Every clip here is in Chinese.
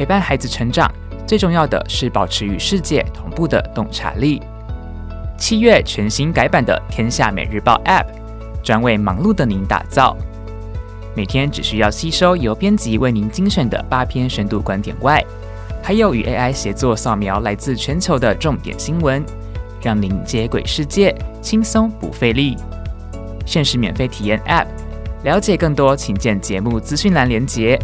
陪伴孩子成长，最重要的是保持与世界同步的洞察力。七月全新改版的《天下每日报》App，专为忙碌的您打造。每天只需要吸收由编辑为您精选的八篇深度观点外，还有与 AI 协作扫描来自全球的重点新闻，让您接轨世界，轻松不费力。限时免费体验 App，了解更多请见节目资讯栏连接。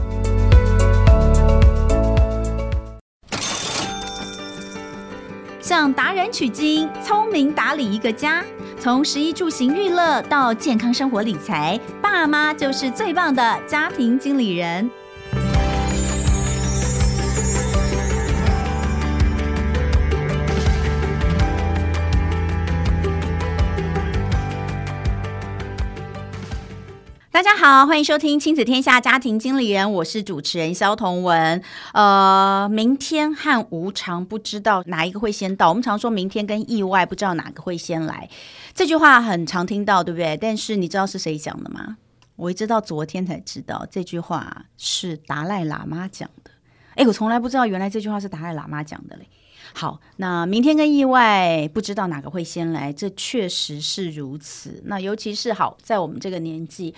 取经，聪明打理一个家。从食衣住行娱乐到健康生活理财，爸妈就是最棒的家庭经理人。大家好，欢迎收听《亲子天下家庭经理人》，我是主持人萧同文。呃，明天和无常不知道哪一个会先到。我们常说明天跟意外不知道哪个会先来，这句话很常听到，对不对？但是你知道是谁讲的吗？我一直到昨天才知道，这句话是达赖喇嘛讲的。哎，我从来不知道，原来这句话是达赖喇嘛讲的嘞。好，那明天跟意外不知道哪个会先来，这确实是如此。那尤其是好在我们这个年纪。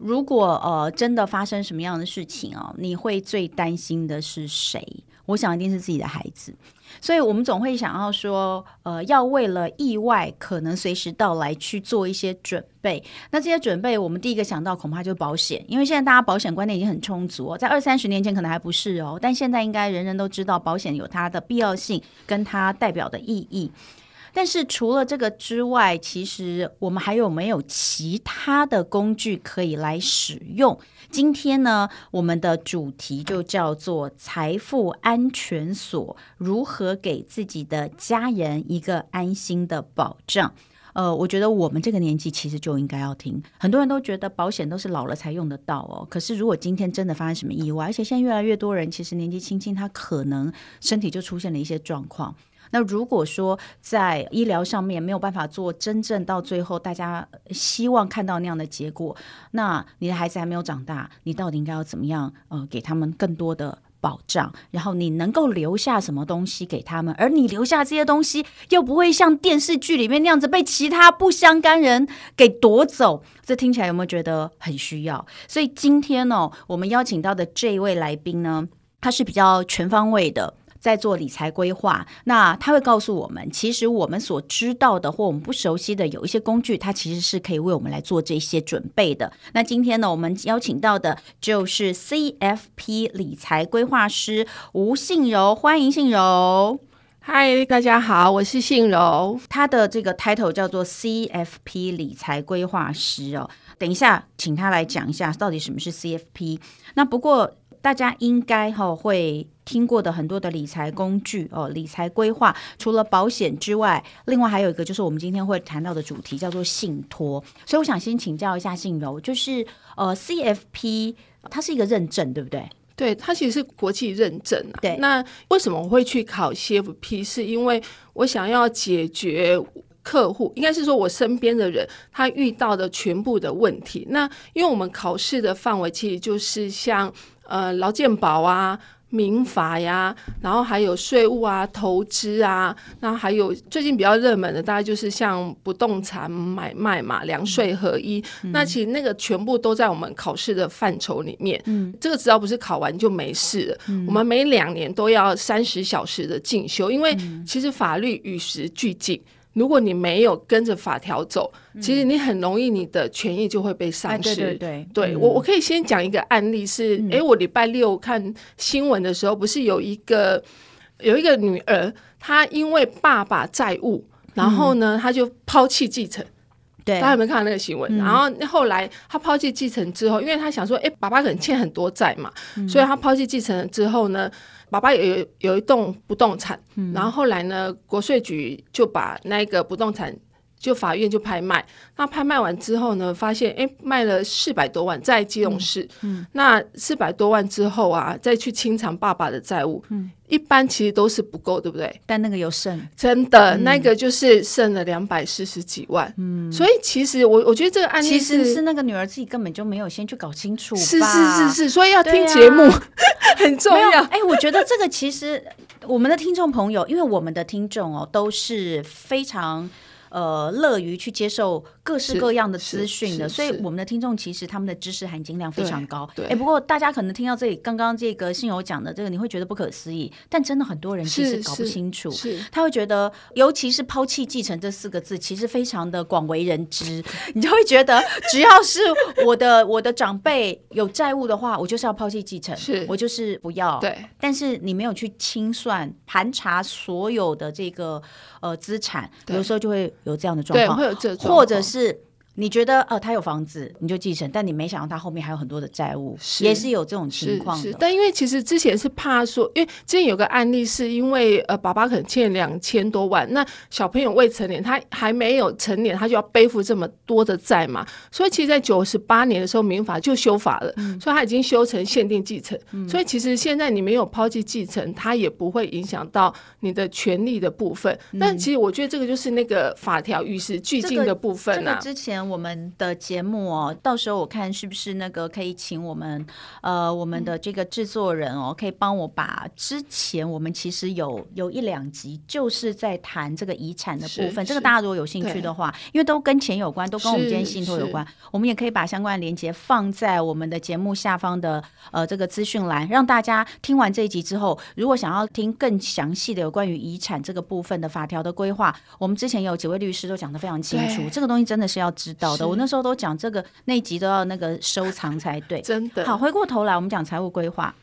如果呃真的发生什么样的事情哦，你会最担心的是谁？我想一定是自己的孩子，所以我们总会想要说，呃，要为了意外可能随时到来去做一些准备。那这些准备，我们第一个想到恐怕就是保险，因为现在大家保险观念已经很充足哦，在二三十年前可能还不是哦，但现在应该人人都知道保险有它的必要性跟它代表的意义。但是除了这个之外，其实我们还有没有其他的工具可以来使用？今天呢，我们的主题就叫做“财富安全锁”，如何给自己的家人一个安心的保障？呃，我觉得我们这个年纪其实就应该要听。很多人都觉得保险都是老了才用得到哦，可是如果今天真的发生什么意外，而且现在越来越多人其实年纪轻轻，他可能身体就出现了一些状况。那如果说在医疗上面没有办法做真正到最后大家希望看到那样的结果，那你的孩子还没有长大，你到底应该要怎么样？呃，给他们更多的保障，然后你能够留下什么东西给他们？而你留下这些东西又不会像电视剧里面那样子被其他不相干人给夺走，这听起来有没有觉得很需要？所以今天呢，哦，我们邀请到的这一位来宾呢，他是比较全方位的。在做理财规划，那他会告诉我们，其实我们所知道的或我们不熟悉的有一些工具，它其实是可以为我们来做这些准备的。那今天呢，我们邀请到的就是 CFP 理财规划师吴信柔，欢迎信柔。嗨，大家好，我是信柔。他的这个 title 叫做 CFP 理财规划师哦。等一下，请他来讲一下到底什么是 CFP。那不过。大家应该哈会听过的很多的理财工具哦，理财规划除了保险之外，另外还有一个就是我们今天会谈到的主题叫做信托。所以我想先请教一下信柔，就是呃 CFP 它是一个认证对不对？对，它其实是国际认证啊。对，那为什么我会去考 CFP？是因为我想要解决客户，应该是说我身边的人他遇到的全部的问题。那因为我们考试的范围其实就是像。呃，劳健保啊，民法呀，然后还有税务啊，投资啊，那还有最近比较热门的，大概就是像不动产买卖嘛，两税合一。嗯、那其实那个全部都在我们考试的范畴里面。嗯，这个只要不是考完就没事了。嗯、我们每两年都要三十小时的进修，因为其实法律与时俱进。如果你没有跟着法条走，其实你很容易你的权益就会被丧失。对对对，对我我可以先讲一个案例是，哎、嗯，我礼拜六看新闻的时候，不是有一个有一个女儿，她因为爸爸债务，然后呢，她就抛弃继承。对，大家有没有看到那个新闻？然后后来他抛弃继承之后，因为他想说，哎，爸爸可能欠很多债嘛，所以他抛弃继承了之后呢。爸爸有有有一栋不动产，嗯、然后后来呢，国税局就把那个不动产就法院就拍卖。那拍卖完之后呢，发现哎卖了四百多万在基隆市。嗯，嗯那四百多万之后啊，再去清偿爸爸的债务。嗯。一般其实都是不够，对不对？但那个有剩，真的，嗯、那个就是剩了两百四十几万。嗯，所以其实我我觉得这个案例其实是那个女儿自己根本就没有先去搞清楚。是是是是，所以要听节目、啊、很重要。哎、欸，我觉得这个其实我们的听众朋友，因为我们的听众哦都是非常。呃，乐于去接受各式各样的资讯的，所以我们的听众其实他们的知识含金量非常高。对，哎，不过大家可能听到这里，刚刚这个信友讲的这个，你会觉得不可思议，但真的很多人其实搞不清楚。是，是他会觉得，尤其是抛弃继承这四个字，其实非常的广为人知。你就会觉得，只要是我的我的长辈有债务的话，我就是要抛弃继承，是我就是不要。对，但是你没有去清算盘查所有的这个呃资产，有时候就会。有这样的状况，对，会有这种，或者是。是你觉得呃他有房子你就继承，但你没想到他后面还有很多的债务，是也是有这种情况的。但因为其实之前是怕说，因为之前有个案例是因为呃爸爸可能欠两千多万，那小朋友未成年，他还没有成年，他就要背负这么多的债嘛。所以其实，在九十八年的时候，民法就修法了，嗯、所以他已经修成限定继承。嗯、所以其实现在你没有抛弃继承，他也不会影响到你的权利的部分。嗯、但其实我觉得这个就是那个法条与时俱进的部分啊。这个、之前。我们的节目哦，到时候我看是不是那个可以请我们呃我们的这个制作人哦，可以帮我把之前我们其实有有一两集就是在谈这个遗产的部分，这个大家如果有兴趣的话，因为都跟钱有关，都跟我们今天信托有关，我们也可以把相关的链接放在我们的节目下方的呃这个资讯栏，让大家听完这一集之后，如果想要听更详细的有关于遗产这个部分的法条的规划，我们之前有几位律师都讲得非常清楚，这个东西真的是要知道的。我那时候都讲这个那一集都要那个收藏才对，真的。好，回过头来我们讲财务规划。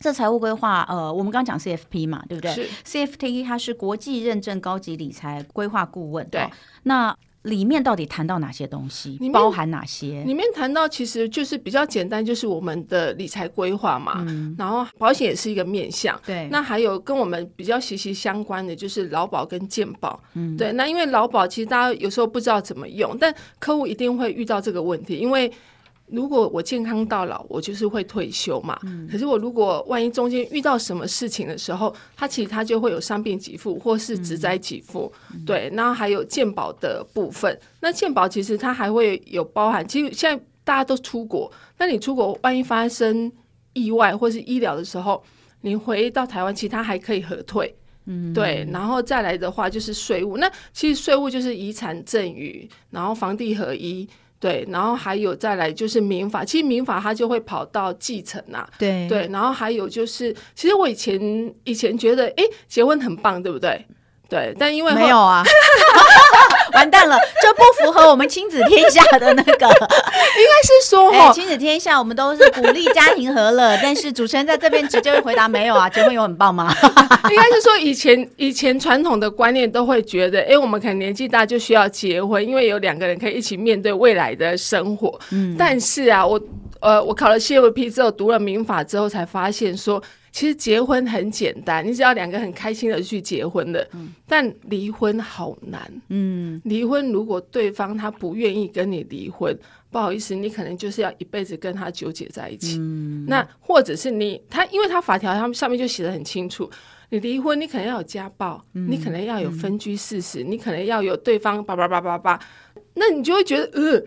这财务规划，呃，我们刚刚讲 CFP 嘛，对不对？？CFT 它是国际认证高级理财规划顾问。对。那里面到底谈到哪些东西？包含哪些？里面谈到其实就是比较简单，就是我们的理财规划嘛。嗯、然后保险也是一个面向。对。那还有跟我们比较息息相关的就是劳保跟健保。嗯。对。那因为劳保其实大家有时候不知道怎么用，但客户一定会遇到这个问题，因为。如果我健康到老，我就是会退休嘛。嗯、可是我如果万一中间遇到什么事情的时候，他其实他就会有伤病给付或是职灾给付。嗯、对，然后还有健保的部分。那健保其实它还会有包含，其实现在大家都出国，那你出国万一发生意外或是医疗的时候，你回到台湾，其实它还可以核退。嗯，对，然后再来的话就是税务。那其实税务就是遗产赠与，然后房地合一。对，然后还有再来就是民法，其实民法它就会跑到继承呐、啊。对对，然后还有就是，其实我以前以前觉得，哎，结婚很棒，对不对？对，但因为没有啊，完蛋了，这不符合我们亲子天下的那个。应该是说，哦，亲子天下我们都是鼓励家庭和乐，但是主持人在这边直接回答没有啊，结婚有很棒吗？应该是说以前以前传统的观念都会觉得，哎，我们可能年纪大就需要结婚，因为有两个人可以一起面对未来的生活。嗯，但是啊，我呃，我考了 CFP 之后，读了民法之后，才发现说。其实结婚很简单，你只要两个很开心的去结婚的。嗯、但离婚好难。嗯，离婚如果对方他不愿意跟你离婚，不好意思，你可能就是要一辈子跟他纠结在一起。嗯，那或者是你他，因为他法条他们上面就写的很清楚，你离婚你可能要有家暴，嗯、你可能要有分居事实，嗯、你可能要有对方叭叭叭叭叭，那你就会觉得呃。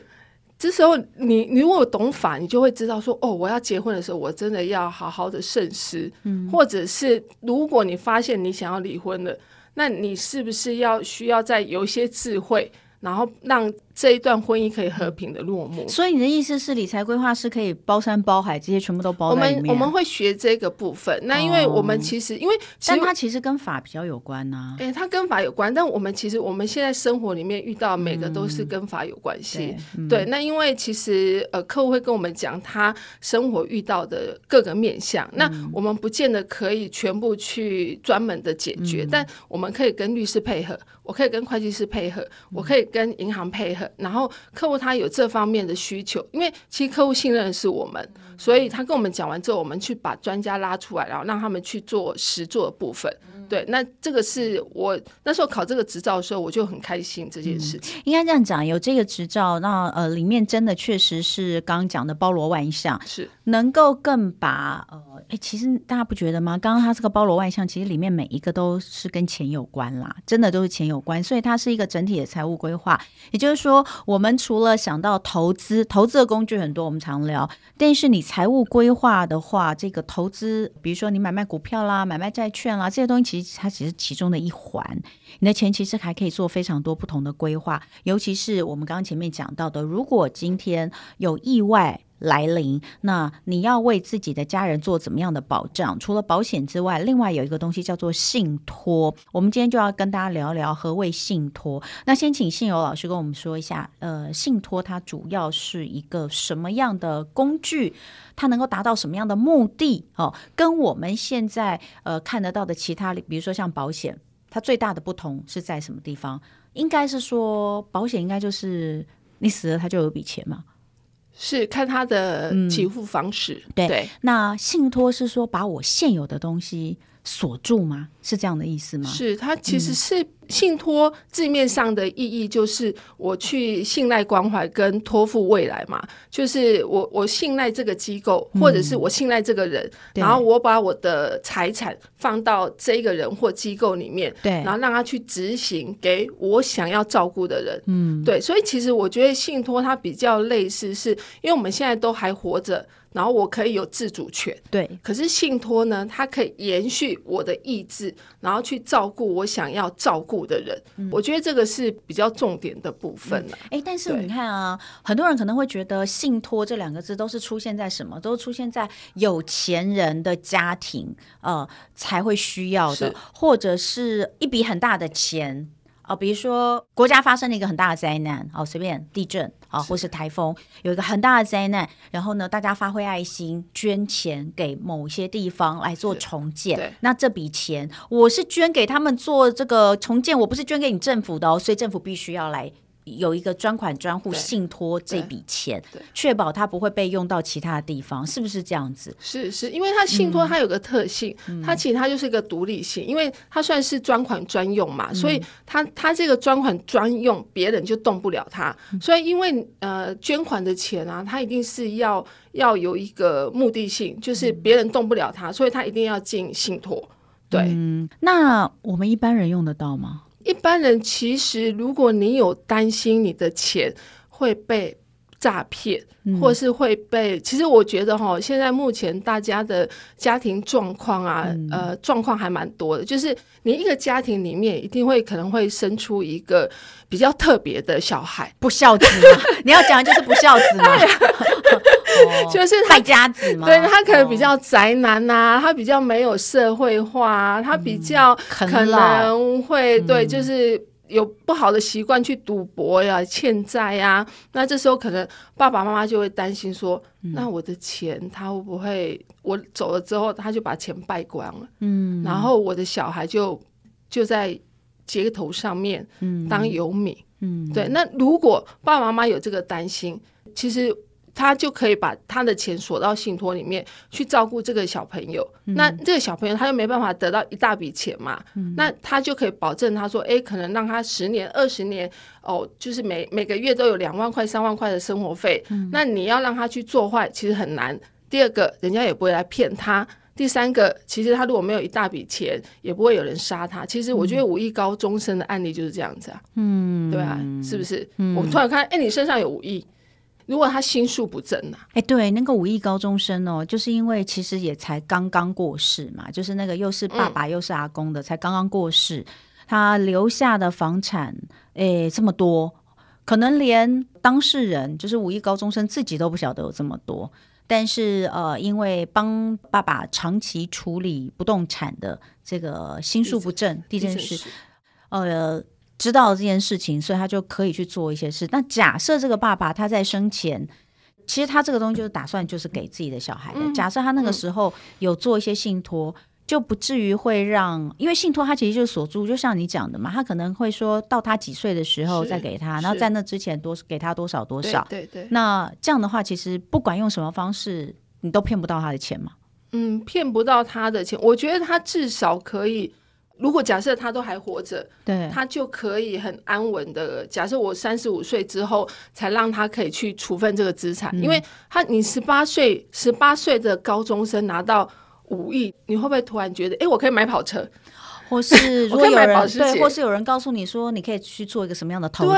这时候你，你如果懂法，你就会知道说，哦，我要结婚的时候，我真的要好好的慎思。嗯，或者是如果你发现你想要离婚了，那你是不是要需要再有一些智慧，然后让。这一段婚姻可以和平的落幕，所以你的意思是理财规划是可以包山包海，这些全部都包。我们我们会学这个部分，那因为我们其实、哦、因为但它其实跟法比较有关呐、啊。哎，它跟法有关，但我们其实我们现在生活里面遇到每个都是跟法有关系。对，嗯、对，那因为其实呃，客户会跟我们讲他生活遇到的各个面向，嗯、那我们不见得可以全部去专门的解决，嗯、但我们可以跟律师配合，我可以跟会计师配合，我可以跟银行配合。然后客户他有这方面的需求，因为其实客户信任的是我们，所以他跟我们讲完之后，我们去把专家拉出来，然后让他们去做实做的部分。对，那这个是我那时候考这个执照的时候，我就很开心这件事情。嗯、应该这样讲，有这个执照，那呃，里面真的确实是刚刚讲的包罗万象，是能够更把呃，哎，其实大家不觉得吗？刚刚它这个包罗万象，其实里面每一个都是跟钱有关啦，真的都是钱有关，所以它是一个整体的财务规划。也就是说，我们除了想到投资，投资的工具很多，我们常聊，但是你财务规划的话，这个投资，比如说你买卖股票啦，买卖债券啦，这些东西其实它只是其中的一环。你的钱其实还可以做非常多不同的规划，尤其是我们刚刚前面讲到的，如果今天有意外来临，那你要为自己的家人做怎么样的保障？除了保险之外，另外有一个东西叫做信托。我们今天就要跟大家聊聊何谓信托。那先请信友老师跟我们说一下，呃，信托它主要是一个什么样的工具？它能够达到什么样的目的？哦，跟我们现在呃看得到的其他，比如说像保险，它最大的不同是在什么地方？应该是说保险应该就是你死了，它就有笔钱嘛。是看他的给付方式，嗯、对，对。那信托是说把我现有的东西锁住吗？是这样的意思吗？是，它其实是。嗯信托字面上的意义就是我去信赖关怀跟托付未来嘛，就是我我信赖这个机构，或者是我信赖这个人，嗯、然后我把我的财产放到这个人或机构里面，对，然后让他去执行给我想要照顾的人，嗯，对，所以其实我觉得信托它比较类似是，是因为我们现在都还活着。然后我可以有自主权，对。可是信托呢，它可以延续我的意志，然后去照顾我想要照顾的人。嗯、我觉得这个是比较重点的部分了。哎、嗯，但是你看啊，很多人可能会觉得信托这两个字都是出现在什么？都出现在有钱人的家庭，呃，才会需要的，或者是一笔很大的钱。哦，比如说国家发生了一个很大的灾难，哦，随便地震啊，或是台风，有一个很大的灾难，然后呢，大家发挥爱心，捐钱给某些地方来做重建。那这笔钱我是捐给他们做这个重建，我不是捐给你政府的哦，所以政府必须要来。有一个专款专户信托这笔钱，确保它不会被用到其他的地方，是不是这样子？是是，因为它信托它有个特性，嗯、它其实它就是一个独立性，因为它算是专款专用嘛，嗯、所以它它这个专款专用，别人就动不了它。嗯、所以因为呃捐款的钱啊，它一定是要要有一个目的性，就是别人动不了它，所以它一定要进信托。对、嗯，那我们一般人用得到吗？一般人其实，如果你有担心你的钱会被诈骗，嗯、或是会被，其实我觉得哈，现在目前大家的家庭状况啊，嗯、呃，状况还蛮多的。就是你一个家庭里面，一定会可能会生出一个比较特别的小孩，不孝子嘛？你要讲的就是不孝子嘛？就是败家子嘛，对，他可能比较宅男呐、啊，他比较没有社会化，他比较可能会对，就是有不好的习惯去赌博呀、欠债呀。那这时候可能爸爸妈妈就会担心说，那我的钱他会不会我走了之后他就把钱败光了？嗯，然后我的小孩就就在街头上面当游民。嗯，对。那如果爸爸妈妈有这个担心，其实。他就可以把他的钱锁到信托里面去照顾这个小朋友，嗯、那这个小朋友他又没办法得到一大笔钱嘛，嗯、那他就可以保证他说，哎，可能让他十年、二十年，哦，就是每每个月都有两万块、三万块的生活费。嗯、那你要让他去做坏，其实很难。第二个，人家也不会来骗他；第三个，其实他如果没有一大笔钱，也不会有人杀他。其实我觉得五亿高终身的案例就是这样子啊，嗯，对啊，是不是？嗯、我突然看，哎，你身上有五亿。如果他心术不正呢？哎，对，那个五亿高中生哦，就是因为其实也才刚刚过世嘛，就是那个又是爸爸又是阿公的，嗯、才刚刚过世，他留下的房产，哎，这么多，可能连当事人就是五亿高中生自己都不晓得有这么多，但是呃，因为帮爸爸长期处理不动产的这个心术不正，这件事，呃。知道这件事情，所以他就可以去做一些事。那假设这个爸爸他在生前，其实他这个东西就是打算就是给自己的小孩的。嗯、假设他那个时候有做一些信托，嗯、就不至于会让，因为信托他其实就是锁住，就像你讲的嘛，他可能会说到他几岁的时候再给他，然后在那之前多给他多少多少。对对。对那这样的话，其实不管用什么方式，你都骗不到他的钱嘛。嗯，骗不到他的钱，我觉得他至少可以。如果假设他都还活着，对，他就可以很安稳的。假设我三十五岁之后才让他可以去处分这个资产，嗯、因为他你十八岁十八岁的高中生拿到五亿，你会不会突然觉得，哎、欸，我可以买跑车？或是 如果有人对，或是有人告诉你说，你可以去做一个什么样的投资，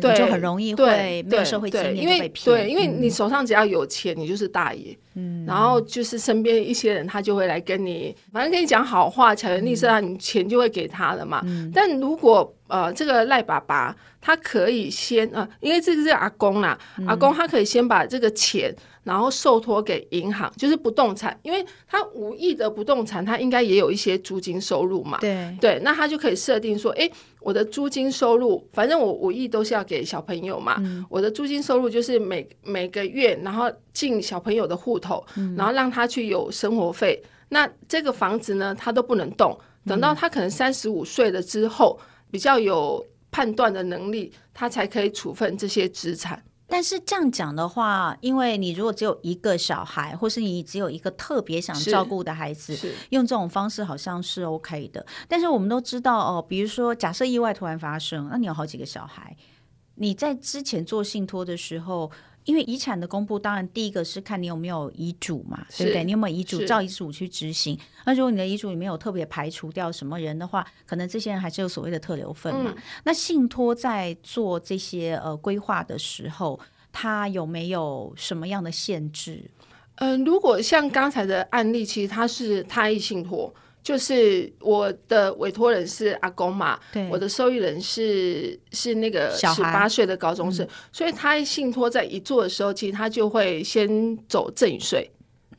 对，你就很容易会没有社会经验因为对，因为你手上只要有钱，你就是大爷。嗯，然后就是身边一些人，他就会来跟你，反正跟你讲好话，巧言令色，啊，你钱就会给他了嘛。但如果呃，这个赖爸爸他可以先呃，因为这个是阿公啦，阿公他可以先把这个钱。然后受托给银行，就是不动产，因为他五亿的不动产，他应该也有一些租金收入嘛。对对，那他就可以设定说，哎，我的租金收入，反正我五亿都是要给小朋友嘛。嗯、我的租金收入就是每每个月，然后进小朋友的户头，嗯、然后让他去有生活费。那这个房子呢，他都不能动，等到他可能三十五岁了之后，比较有判断的能力，他才可以处分这些资产。但是这样讲的话，因为你如果只有一个小孩，或是你只有一个特别想照顾的孩子，用这种方式好像是 OK 的。但是我们都知道哦，比如说假设意外突然发生，那你有好几个小孩，你在之前做信托的时候。因为遗产的公布，当然第一个是看你有没有遗嘱嘛，对不对？你有没有遗嘱，照遗嘱去执行。那如果你的遗嘱里面有特别排除掉什么人的话，可能这些人还是有所谓的特留份嘛。嗯、那信托在做这些呃规划的时候，它有没有什么样的限制？嗯、呃，如果像刚才的案例，其实它是他益信托。就是我的委托人是阿公嘛，对，我的受益人是是那个十八岁的高中生，嗯、所以他信托在一做的时候，其实他就会先走赠与税。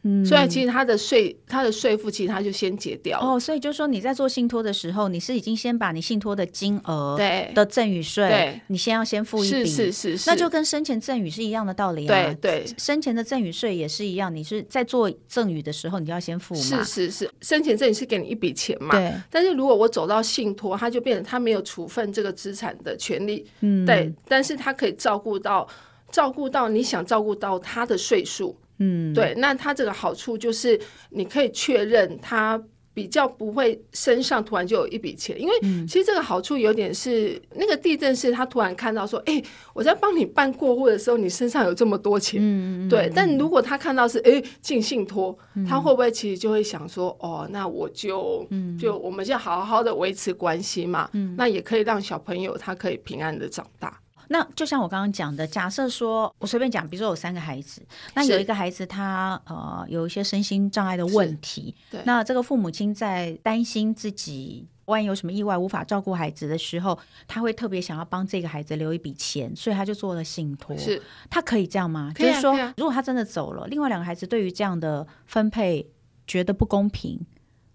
嗯，所以其实他的税，他的税负其实他就先结掉哦。所以就是说你在做信托的时候，你是已经先把你信托的金额对的赠与税，对，你先要先付一笔，是是是，那就跟生前赠与是一样的道理啊。对对，生前的赠与税也是一样，你是在做赠与的时候，你就要先付嘛。是是是，生前赠与是给你一笔钱嘛。对。但是如果我走到信托，他就变成他没有处分这个资产的权利。嗯。对，但是他可以照顾到照顾到你想照顾到他的岁数。嗯，对，那它这个好处就是你可以确认他比较不会身上突然就有一笔钱，因为其实这个好处有点是那个地震是他突然看到说，哎，我在帮你办过户的时候，你身上有这么多钱，嗯，对。但如果他看到是哎进信托，他会不会其实就会想说，哦，那我就就我们就好好的维持关系嘛，那也可以让小朋友他可以平安的长大。那就像我刚刚讲的，假设说我随便讲，比如说有三个孩子，那有一个孩子他呃有一些身心障碍的问题，对，那这个父母亲在担心自己万一有什么意外无法照顾孩子的时候，他会特别想要帮这个孩子留一笔钱，所以他就做了信托。是，他可以这样吗？啊，就是说，啊，如果他真的走了，另外两个孩子对于这样的分配觉得不公平。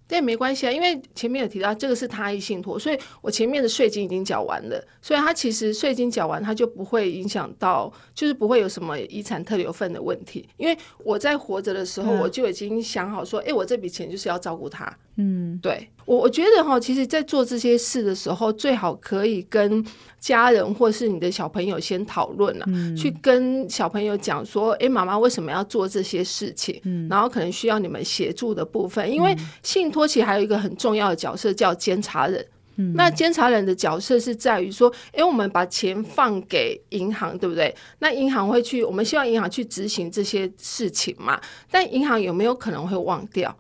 对，没关系啊，因为前面有提到这个是他一信托，所以我前面的税金已经缴完了，所以他其实税金缴完，他就不会影响到，就是不会有什么遗产特留份的问题。因为我在活着的时候，我就已经想好说，哎、嗯，我这笔钱就是要照顾他。嗯，对我我觉得哈，其实，在做这些事的时候，最好可以跟家人或是你的小朋友先讨论了，嗯、去跟小朋友讲说，哎，妈妈为什么要做这些事情？嗯，然后可能需要你们协助的部分，因为信托其实还有一个很重要的角色叫监察人。嗯，那监察人的角色是在于说，哎，我们把钱放给银行，对不对？那银行会去，我们希望银行去执行这些事情嘛？但银行有没有可能会忘掉？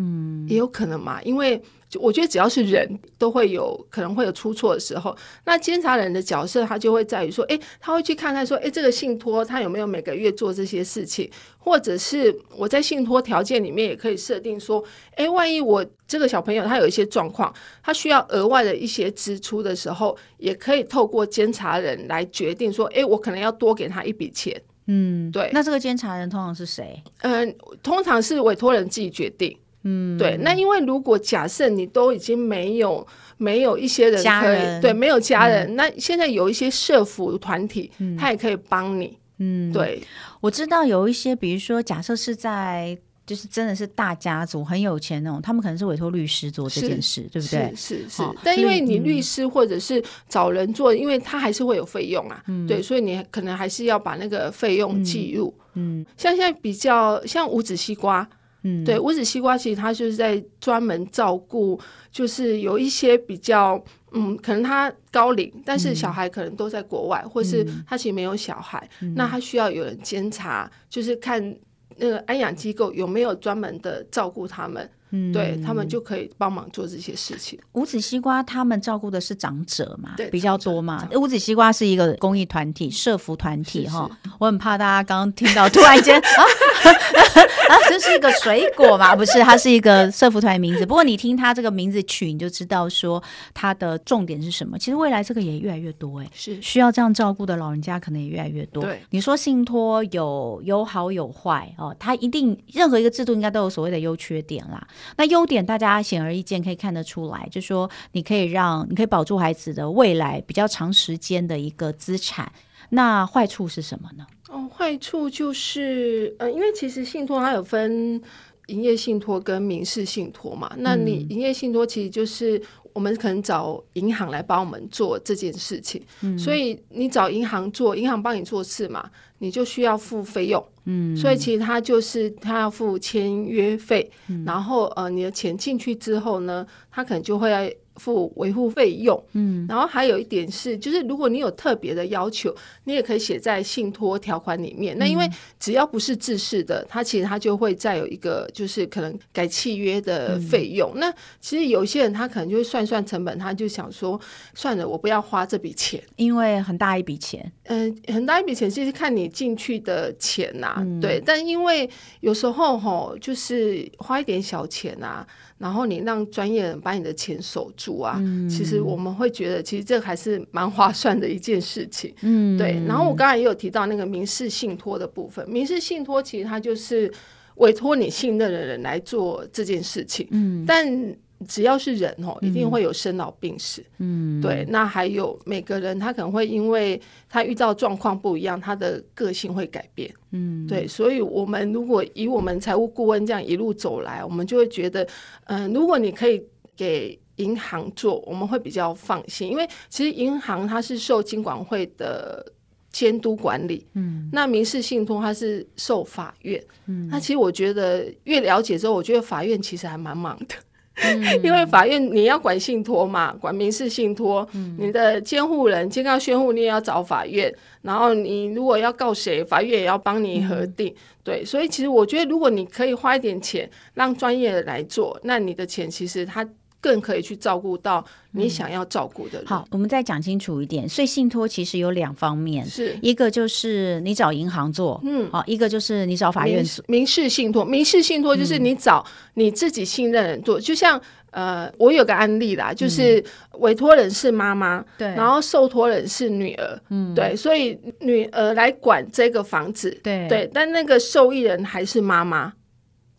嗯，也有可能嘛，因为我觉得只要是人都会有可能会有出错的时候。那监察人的角色，他就会在于说，哎，他会去看看说，哎，这个信托他有没有每个月做这些事情，或者是我在信托条件里面也可以设定说，哎，万一我这个小朋友他有一些状况，他需要额外的一些支出的时候，也可以透过监察人来决定说，哎，我可能要多给他一笔钱。嗯，对。那这个监察人通常是谁？嗯，通常是委托人自己决定。嗯，对，那因为如果假设你都已经没有没有一些人可以对，没有家人，嗯、那现在有一些社服团体，嗯、他也可以帮你。嗯，对，我知道有一些，比如说假设是在就是真的是大家族很有钱那种，他们可能是委托律师做这件事，对不对？是是是，哦、但因为你律师或者是找人做，嗯、因为他还是会有费用啊。嗯，对，所以你可能还是要把那个费用记录。嗯，嗯像现在比较像无籽西瓜。嗯，对，无籽西瓜其实它就是在专门照顾，就是有一些比较，嗯，可能他高龄，但是小孩可能都在国外，嗯、或是他其实没有小孩，嗯、那他需要有人监察，就是看那个安养机构有没有专门的照顾他们。嗯，对，他们就可以帮忙做这些事情。无籽西瓜他们照顾的是长者嘛，对，比较多嘛。无籽西瓜是一个公益团体、社服团体哈。我很怕大家刚刚听到突然间 啊，啊，这是一个水果嘛？不是，它是一个社服团的名字。不过你听它这个名字取，你就知道说它的重点是什么。其实未来这个也越来越多哎、欸，是需要这样照顾的老人家可能也越来越多。对，你说信托有有好有坏哦，它一定任何一个制度应该都有所谓的优缺点啦。那优点大家显而易见，可以看得出来，就说你可以让你可以保住孩子的未来比较长时间的一个资产。那坏处是什么呢？哦，坏处就是呃，因为其实信托它有分营业信托跟民事信托嘛。那你营业信托其实就是我们可能找银行来帮我们做这件事情，嗯，所以你找银行做，银行帮你做事嘛，你就需要付费用。嗯，所以其实他就是他要付签约费，嗯、然后呃，你的钱进去之后呢，他可能就会要。付维护费用，嗯，然后还有一点是，就是如果你有特别的要求，你也可以写在信托条款里面。嗯、那因为只要不是自式的，它其实它就会再有一个，就是可能改契约的费用。嗯、那其实有些人他可能就会算算成本，他就想说，算了，我不要花这笔钱，因为很大一笔钱。嗯、呃，很大一笔钱，其实看你进去的钱呐、啊，嗯、对。但因为有时候吼，就是花一点小钱啊。然后你让专业人把你的钱守住啊，嗯、其实我们会觉得，其实这还是蛮划算的一件事情。嗯，对。然后我刚才也有提到那个民事信托的部分，民事信托其实它就是委托你信任的人来做这件事情。嗯，但。只要是人哦，一定会有生老病死。嗯，对。那还有每个人，他可能会因为他遇到状况不一样，他的个性会改变。嗯，对。所以，我们如果以我们财务顾问这样一路走来，我们就会觉得，嗯、呃，如果你可以给银行做，我们会比较放心，因为其实银行它是受金管会的监督管理。嗯，那民事信托它是受法院。嗯，那其实我觉得越了解之后，我觉得法院其实还蛮忙的。因为法院你要管信托嘛，管民事信托，嗯、你的监护人监告宣护你也要找法院，然后你如果要告谁，法院也要帮你核定。嗯、对，所以其实我觉得，如果你可以花一点钱让专业的来做，那你的钱其实他。更可以去照顾到你想要照顾的人。嗯。好，我们再讲清楚一点。所以信托其实有两方面，是一个就是你找银行做，嗯，好，一个就是你找法院做。民事信托，民事信托就是你找你自己信任人做。嗯、就像呃，我有个案例啦，就是委托人是妈妈，对、嗯，然后受托人是女儿，嗯，对，所以女儿来管这个房子，对对，但那个受益人还是妈妈。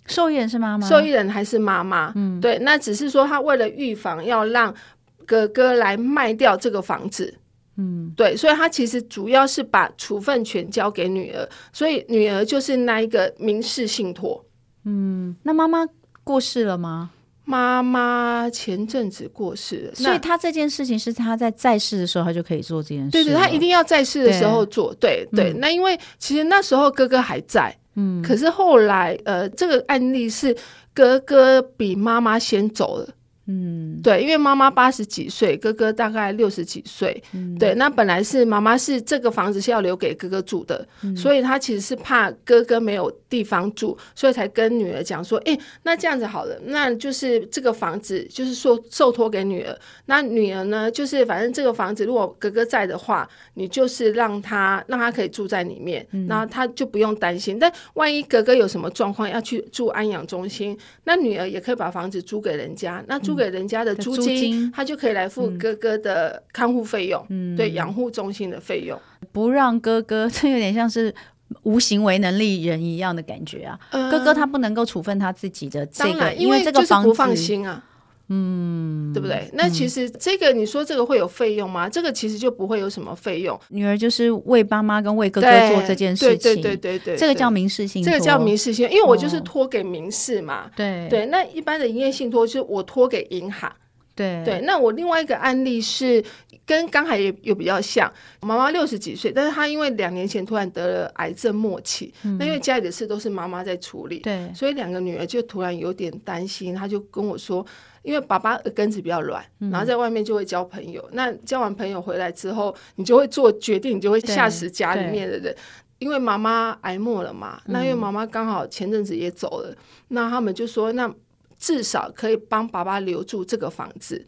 受益人是妈妈，受益人还是妈妈。嗯，对，那只是说他为了预防要让哥哥来卖掉这个房子，嗯，对，所以他其实主要是把处分权交给女儿，所以女儿就是那一个民事信托。嗯，那妈妈过世了吗？妈妈前阵子过世了，所以他这件事情是他在在世的时候他就可以做这件事。对对，他一定要在世的时候做。对对，对，那因为其实那时候哥哥还在。嗯，可是后来，呃，这个案例是哥哥比妈妈先走了。嗯，对，因为妈妈八十几岁，哥哥大概六十几岁。嗯，对，那本来是妈妈是这个房子是要留给哥哥住的，嗯，所以他其实是怕哥哥没有地方住，所以才跟女儿讲说，诶，那这样子好了，那就是这个房子就是说受托给女儿，那女儿呢，就是反正这个房子如果哥哥在的话，你就是让他让他可以住在里面，嗯，然后他就不用担心。但万一哥哥有什么状况要去住安养中心，那女儿也可以把房子租给人家，那租。给人家的租金，租金。他就可以来付哥哥的看护费用，嗯、对养护中心的费用，不让哥哥，这有点像是无行为能力人一样的感觉啊。呃、哥哥他不能够处分他自己的这个，因为这个房子不放心啊。嗯，对不对？那其实这个你说这个会有费用吗？这个其实就不会有什么费用。女儿就是为爸妈跟为哥哥做这件事情，对对对对，这个叫民事信托，这个叫民事信托，因为我就是托给民事嘛。对对，那一般的营业信托就是我托给银行，对对。那我另外一个案例是跟刚才也有比较像，妈妈六十几岁，但是她因为两年前突然得了癌症末期，嗯、那因为家里的事都是妈妈在处理，对，所以两个女儿就突然有点担心，她就跟我说，因为爸爸耳根子比较软，然后在外面就会交朋友，嗯、那交完朋友回来之后，你就会做决定，你就会吓死家里面的人。因为妈妈癌末了嘛，那因为妈妈刚好前阵子也走了，嗯、那他们就说，那至少可以帮爸爸留住这个房子。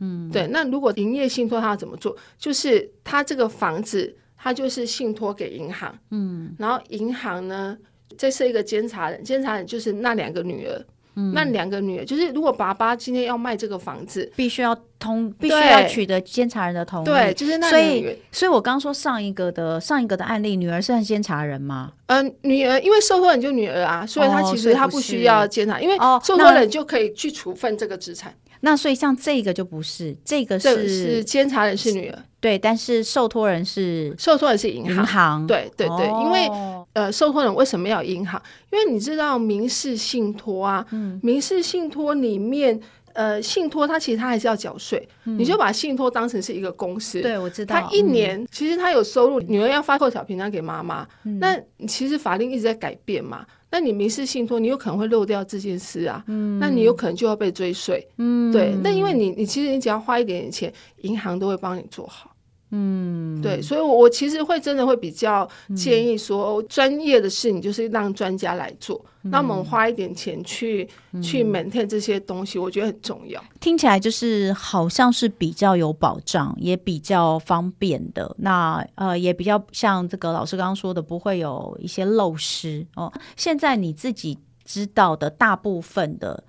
嗯，对。那如果营业信托他要怎么做？就是他这个房子，他就是信托给银行。嗯，然后银行呢，再设一个监察人，监察人就是那两个女儿。嗯、那两个女儿就是，如果爸爸今天要卖这个房子，必须要通，必须要取得监察人的同意。对，就是那女。所以，所以我刚说上一个的上一个的案例，女儿是监察人吗？嗯、呃，女儿因为受托人就女儿啊，所以她其实她不需要监察，哦、因为受托人就可以去处分这个资产。那所以像这个就不是，这个是是监察人是女儿，对，但是受托人是受托人是银行，银行。对对对，哦、因为呃，受托人为什么要银行？因为你知道民事信托啊，嗯、民事信托里面呃，信托它其实它还是要缴税，嗯、你就把信托当成是一个公司，对我知道，它一年、嗯、其实它有收入，女儿要发扣小凭单给妈妈，嗯、那其实法令一直在改变嘛。那你民事信托，你有可能会漏掉这件事啊，嗯、那你有可能就要被追税，嗯、对。那因为你，你其实你只要花一点点钱，银行都会帮你做好。嗯，对，所以，我我其实会真的会比较建议说，专业的事你就是让专家来做，嗯、那我们花一点钱去、嗯、去 maintain 这些东西，我觉得很重要。听起来就是好像是比较有保障，也比较方便的。那呃，也比较像这个老师刚刚说的，不会有一些漏失哦。现在你自己知道的大部分的。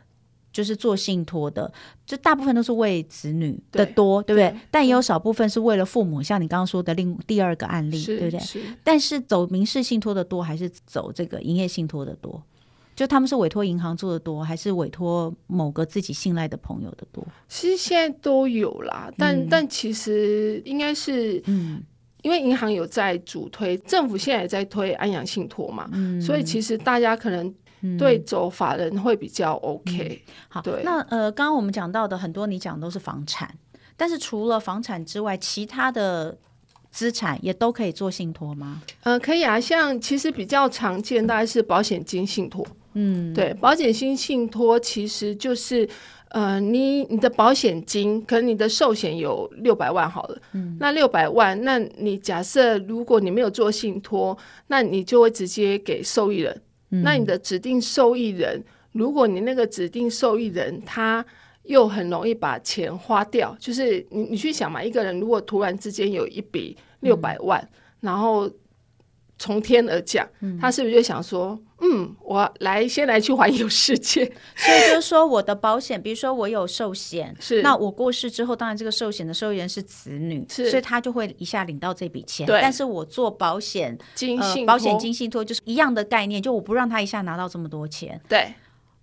就是做信托的，就大部分都是为子女的多，对，对不对？对，但也有少部分是为了父母，像你刚刚说的另第二个案例，对不对？是。但是走民事信托的多，还是走这个营业信托的多？就他们是委托银行做的多，还是委托某个自己信赖的朋友的多？其实现在都有啦，但、嗯、但其实应该是，嗯，因为银行有在主推，政府现在也在推安阳信托嘛，嗯，所以其实大家可能。对，走法人会比较 OK。嗯、好，对。那呃，刚刚我们讲到的很多，你讲的都是房产，但是除了房产之外，其他的资产也都可以做信托吗？呃，可以啊。像其实比较常见，大概是保险金信托。嗯，对，保险金信托其实就是呃，你你的保险金，可能你的寿险有六百万好了。嗯，那六百万，那你假设如果你没有做信托，那你就会直接给受益人。那你的指定受益人，如果你那个指定受益人他又很容易把钱花掉，就是你你去想嘛，一个人如果突然之间有一笔六百万，嗯、然后从天而降，嗯、他是不是就想说，嗯，我来先来去环游世界？所以就是说，我的保险，比如说我有寿险，是那我过世之后，当然这个寿险的受益人是子女，是所以他就会一下领到这笔钱。对，但是我做保险金信、呃、保险金信托就是一样的概念，就我不让他一下拿到这么多钱。对。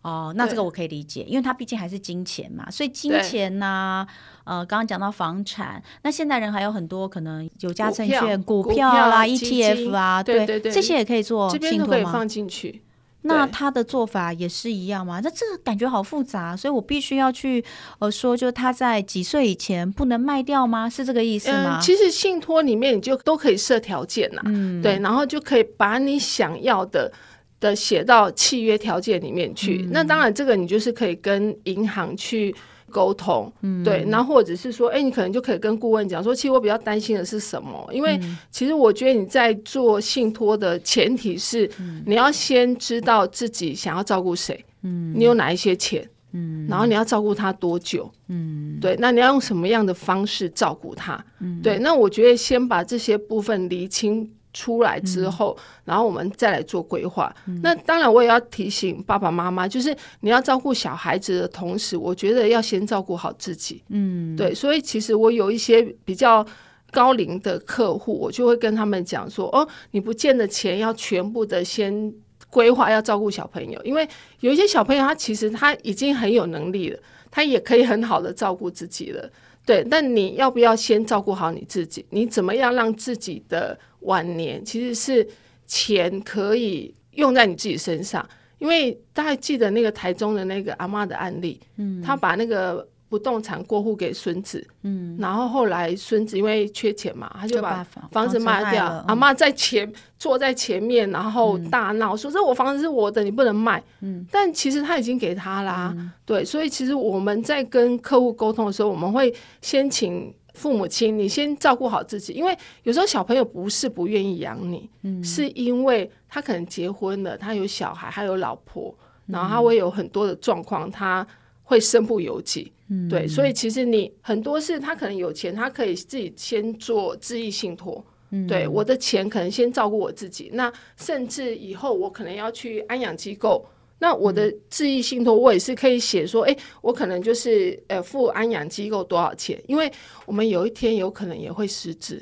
哦，那这个我可以理解，因为他毕竟还是金钱嘛，所以金钱呢、呃，刚刚讲到房产，那现代人还有很多可能有家证券、股票啦、ETF 啊，对对对，这些也可以做信托吗？可以放进去。那他的做法也是一样吗？那这个感觉好复杂，所以我必须要去呃说，就他在几岁以前不能卖掉吗？是这个意思吗？嗯、其实信托里面你就都可以设条件呐、啊，嗯，对，然后就可以把你想要的。的写到契约条件里面去，嗯、那当然这个你就是可以跟银行去沟通，嗯、对，那或者是说，哎，你可能就可以跟顾问讲说，其实我比较担心的是什么？因为其实我觉得你在做信托的前提是，嗯、你要先知道自己想要照顾谁，嗯，你有哪一些钱，嗯，然后你要照顾他多久，嗯，对，那你要用什么样的方式照顾他，嗯，对，那我觉得先把这些部分厘清。出来之后，嗯、然后我们再来做规划。嗯、那当然，我也要提醒爸爸妈妈，就是你要照顾小孩子的同时，我觉得要先照顾好自己。嗯，对。所以其实我有一些比较高龄的客户，我就会跟他们讲说：哦，你不见得钱要全部的先规划要照顾小朋友，因为有一些小朋友他其实他已经很有能力了，他也可以很好的照顾自己了。对，但你要不要先照顾好你自己？你怎么样让自己的晚年其实是钱可以用在你自己身上？因为大家记得那个台中的那个阿嬷的案例，嗯，他把那个不动产过户给孙子，嗯，然后后来孙子因为缺钱嘛，他就把房子卖掉。阿嬷在前坐在前面，然后大闹说：“这我房子是我的，你不能卖。”嗯，但其实他已经给他啦。对，所以其实我们在跟客户沟通的时候，我们会先请父母亲，你先照顾好自己，因为有时候小朋友不是不愿意养你，嗯，是因为他可能结婚了，他有小孩，他有老婆，然后他会有很多的状况，他会身不由己。嗯，对，所以其实你很多事，他可能有钱，他可以自己先做自益信托。嗯，对，我的钱可能先照顾我自己，那甚至以后我可能要去安养机构，那我的自益信托我也是可以写说，哎，我可能就是呃付安养机构多少钱，因为我们有一天有可能也会失智。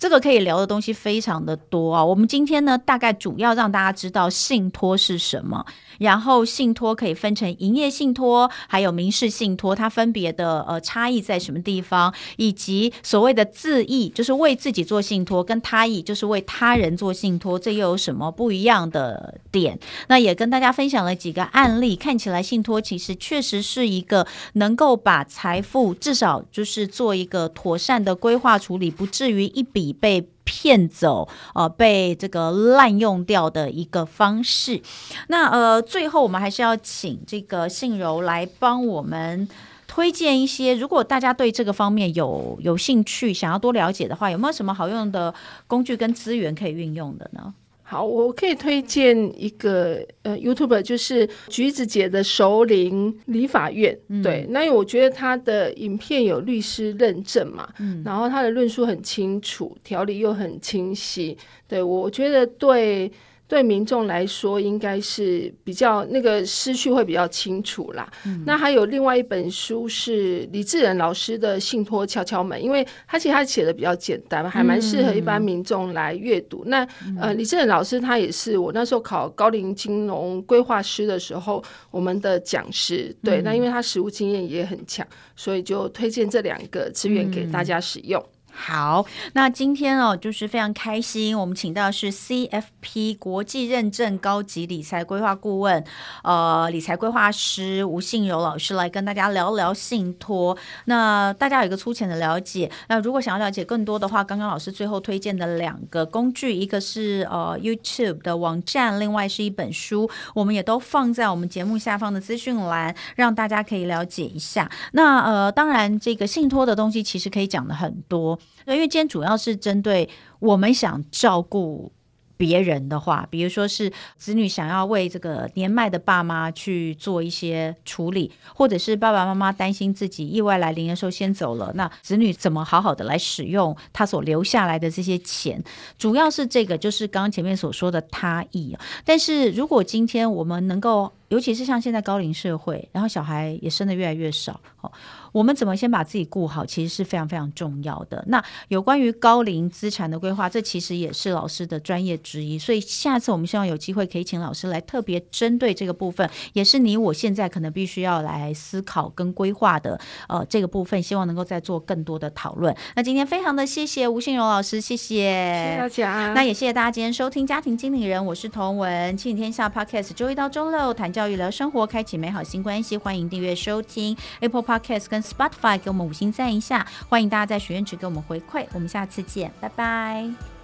这个可以聊的东西非常的多啊！我们今天呢，大概主要让大家知道信托是什么，然后信托可以分成营业信托，还有民事信托，它分别的呃差异在什么地方，以及所谓的自益，就是为自己做信托，跟他益就是为他人做信托，这又有什么不一样的点？那也跟大家分享了几个案例，看起来信托其实确实是一个能够把财富至少就是做一个妥善的规划处理，不至于一笔。被骗走，呃，被这个滥用掉的一个方式。那呃，最后我们还是要请这个信柔来帮我们推荐一些，如果大家对这个方面有有兴趣，想要多了解的话，有没有什么好用的工具跟资源可以运用的呢？好，我可以推荐一个呃，YouTuber，就是橘子姐的首领理法院。嗯、对，那因为我觉得他的影片有律师认证嘛，嗯、然后他的论述很清楚，条理又很清晰。对，我觉得对。对民众来说，应该是比较那个思绪会比较清楚啦。嗯、那还有另外一本书是李志仁老师的《信托敲敲门》，因为他其实他写的比较简单，还蛮适合一般民众来阅读。嗯、那呃，李志仁老师他也是我那时候考高龄金融规划师的时候，我们的讲师。对，嗯、那因为他实务经验也很强，所以就推荐这两个资源给大家使用。好，那今天哦，就是非常开心，我们请到是 CFP 国际认证高级理财规划顾问，呃，理财规划师吴信柔老师来跟大家聊聊信托。那大家有一个粗浅的了解，那如果想要了解更多的话，刚刚老师最后推荐的两个工具，一个是呃 YouTube 的网站，另外是一本书，我们也都放在我们节目下方的资讯栏，让大家可以了解一下。那呃，当然这个信托的东西其实可以讲的很多。因为今天主要是针对我们想照顾别人的话，比如说是子女想要为这个年迈的爸妈去做一些处理，或者是爸爸妈妈担心自己意外来临的时候先走了，那子女怎么好好的来使用他所留下来的这些钱？主要是这个，就是刚刚前面所说的他意。但是如果今天我们能够，尤其是像现在高龄社会，然后小孩也生的越来越少，哦我们怎么先把自己顾好，其实是非常非常重要的。那有关于高龄资产的规划，这其实也是老师的专业之一。所以下次我们希望有机会可以请老师来特别针对这个部分，也是你我现在可能必须要来思考跟规划的。呃，这个部分希望能够再做更多的讨论。那今天非常的谢谢吴信荣老师，谢谢，谢谢大家。那也谢谢大家今天收听家庭经理人，我是童文，亲子天下 Podcast，周一到周六谈教育聊生活，开启美好新关系。欢迎订阅收听 Apple Podcast 跟 Spotify 给我们五星赞一下，欢迎大家在许愿池给我们回馈，我们下次见，拜拜。